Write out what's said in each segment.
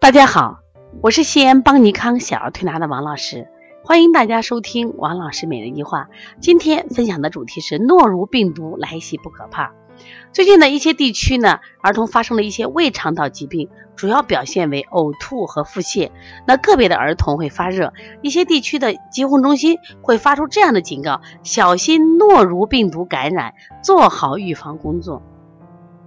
大家好，我是西安邦尼康小儿推拿的王老师，欢迎大家收听王老师每日一话。今天分享的主题是诺如病毒来袭不可怕。最近的一些地区呢，儿童发生了一些胃肠道疾病，主要表现为呕吐和腹泻。那个别的儿童会发热，一些地区的疾控中心会发出这样的警告：小心诺如病毒感染，做好预防工作。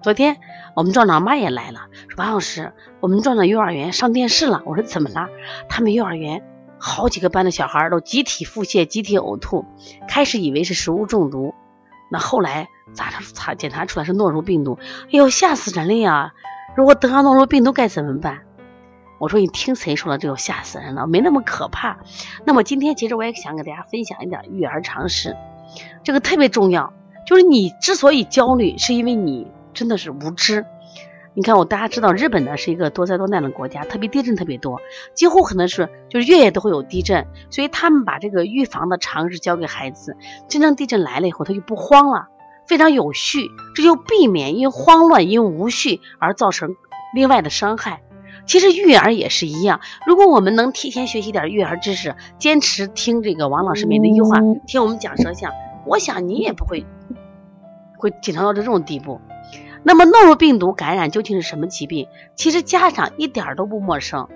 昨天我们壮壮妈也来了，说王老师，我们壮壮幼儿园上电视了。我说怎么了？他们幼儿园好几个班的小孩都集体腹泻、集体呕吐，开始以为是食物中毒，那后来咋查查检查出来是诺如病毒，哎呦吓死人了呀！如果得上诺如病毒该怎么办？我说你听谁说的这个吓死人了，没那么可怕。那么今天其实我也想给大家分享一点育儿常识，这个特别重要，就是你之所以焦虑，是因为你。真的是无知，你看我大家知道日本呢是一个多灾多难的国家，特别地震特别多，几乎可能是就是月月都会有地震，所以他们把这个预防的常识教给孩子，真正地震来了以后他就不慌了，非常有序，这就避免因慌乱因无序而造成另外的伤害。其实育儿也是一样，如果我们能提前学习点育儿知识，坚持听这个王老师每的一句话，听我们讲舌象，我想你也不会会紧张到这种地步。那么诺如病毒感染究竟是什么疾病？其实家长一点都不陌生，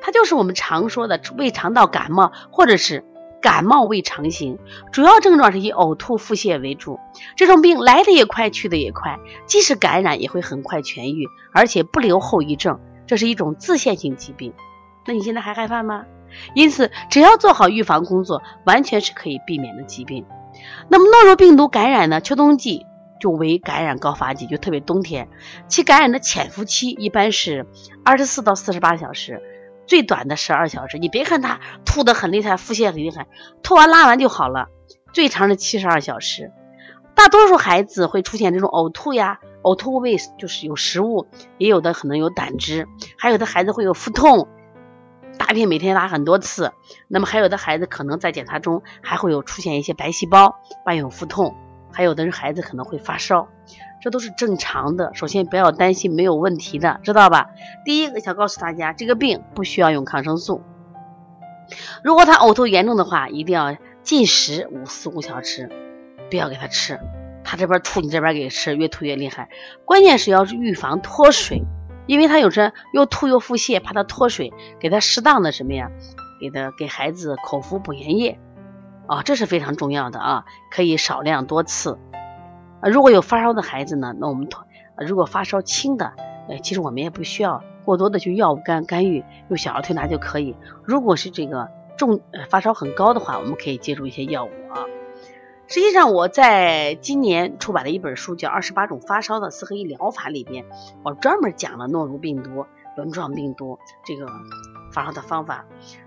它就是我们常说的胃肠道感冒，或者是感冒胃肠型，主要症状是以呕吐、腹泻为主。这种病来的也快，去的也快，即使感染也会很快痊愈，而且不留后遗症。这是一种自限性疾病。那你现在还害怕吗？因此，只要做好预防工作，完全是可以避免的疾病。那么诺如病毒感染呢？秋冬季。就为感染高发季，就特别冬天，其感染的潜伏期一般是二十四到四十八小时，最短的十二小时。你别看他吐的很厉害，腹泻很厉害，吐完拉完就好了。最长的七十二小时，大多数孩子会出现这种呕吐呀，呕吐胃就是有食物，也有的可能有胆汁，还有的孩子会有腹痛，大便每天拉很多次。那么还有的孩子可能在检查中还会有出现一些白细胞，伴有腹痛。还有的是孩子可能会发烧，这都是正常的。首先不要担心，没有问题的，知道吧？第一个想告诉大家，这个病不需要用抗生素。如果他呕吐严重的话，一定要禁食五四五小时，不要给他吃。他这边吐，你这边给吃，越吐越厉害。关键是要是预防脱水，因为他有时又吐又腹泻，怕他脱水，给他适当的什么呀？给他给孩子口服补盐液。啊，这是非常重要的啊，可以少量多次。啊，如果有发烧的孩子呢，那我们如果发烧轻的，呃，其实我们也不需要过多的去药物干干预，用小儿推拿就可以。如果是这个重发烧很高的话，我们可以借助一些药物啊。实际上，我在今年出版的一本书叫《二十八种发烧的四合一疗法》里边，我专门讲了诺如病毒。轮状病毒这个发烧的方法，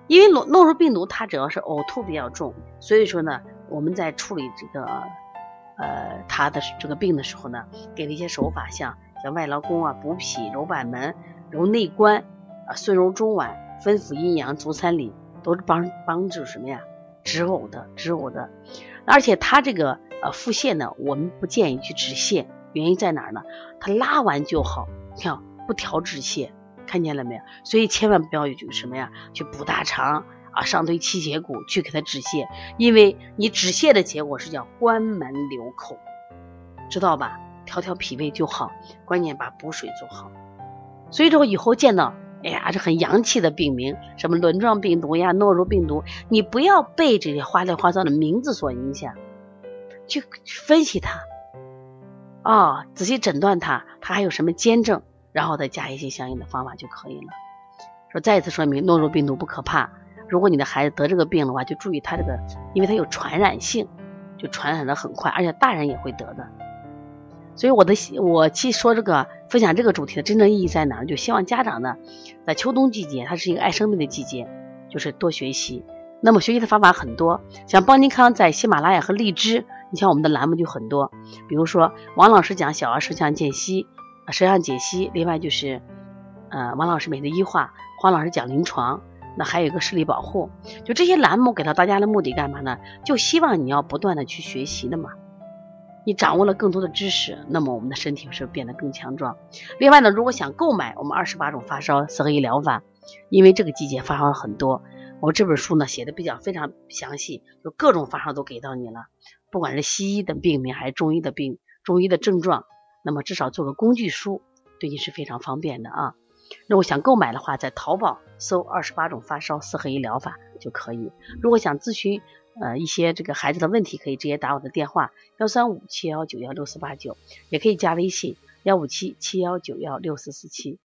因为诺诺如病毒它主要是呕吐比较重，所以说呢，我们在处理这个呃它的这个病的时候呢，给了一些手法，像像外劳宫啊、补脾、揉板门、揉内关啊、顺揉中脘、分府阴阳、足三里，都是帮帮助什么呀？止呕的，止呕的。而且它这个呃腹泻呢，我们不建议去止泻，原因在哪儿呢？它拉完就好，你看不调止泻。看见了没有？所以千万不要去什么呀，去补大肠啊，上推气血骨去给他止泻，因为你止泻的结果是叫关门留口，知道吧？调调脾胃就好，关键把补水做好。所以说以后见到，哎呀，这很洋气的病名，什么轮状病毒呀、诺如病毒，你不要被这些花里花哨的名字所影响，去分析它，啊，仔细诊断它，它还有什么兼症。然后再加一些相应的方法就可以了。说再一次说明，诺如病毒不可怕。如果你的孩子得这个病的话，就注意他这个，因为他有传染性，就传染的很快，而且大人也会得的。所以我的我去说这个分享这个主题的真正意义在哪儿？就希望家长呢，在秋冬季节，它是一个爱生病的季节，就是多学习。那么学习的方法很多，像邦尼康在喜马拉雅和荔枝，你像我们的栏目就很多，比如说王老师讲小儿舌象间隙。舌象解析，另外就是，呃，王老师每日一话，黄老师讲临床，那还有一个视力保护，就这些栏目给到大家的目的干嘛呢？就希望你要不断的去学习的嘛。你掌握了更多的知识，那么我们的身体是变得更强壮。另外呢，如果想购买我们二十八种发烧四合一疗法，因为这个季节发烧很多，我这本书呢写的比较非常详细，就各种发烧都给到你了，不管是西医的病名还是中医的病，中医的症状，那么至少做个工具书，对你是非常方便的啊。那我想购买的话，在淘宝搜二十八种发烧四合一疗法就可以。如果想咨询，呃，一些这个孩子的问题可以直接打我的电话幺三五七幺九幺六四八九，也可以加微信幺五七七幺九幺六四四七。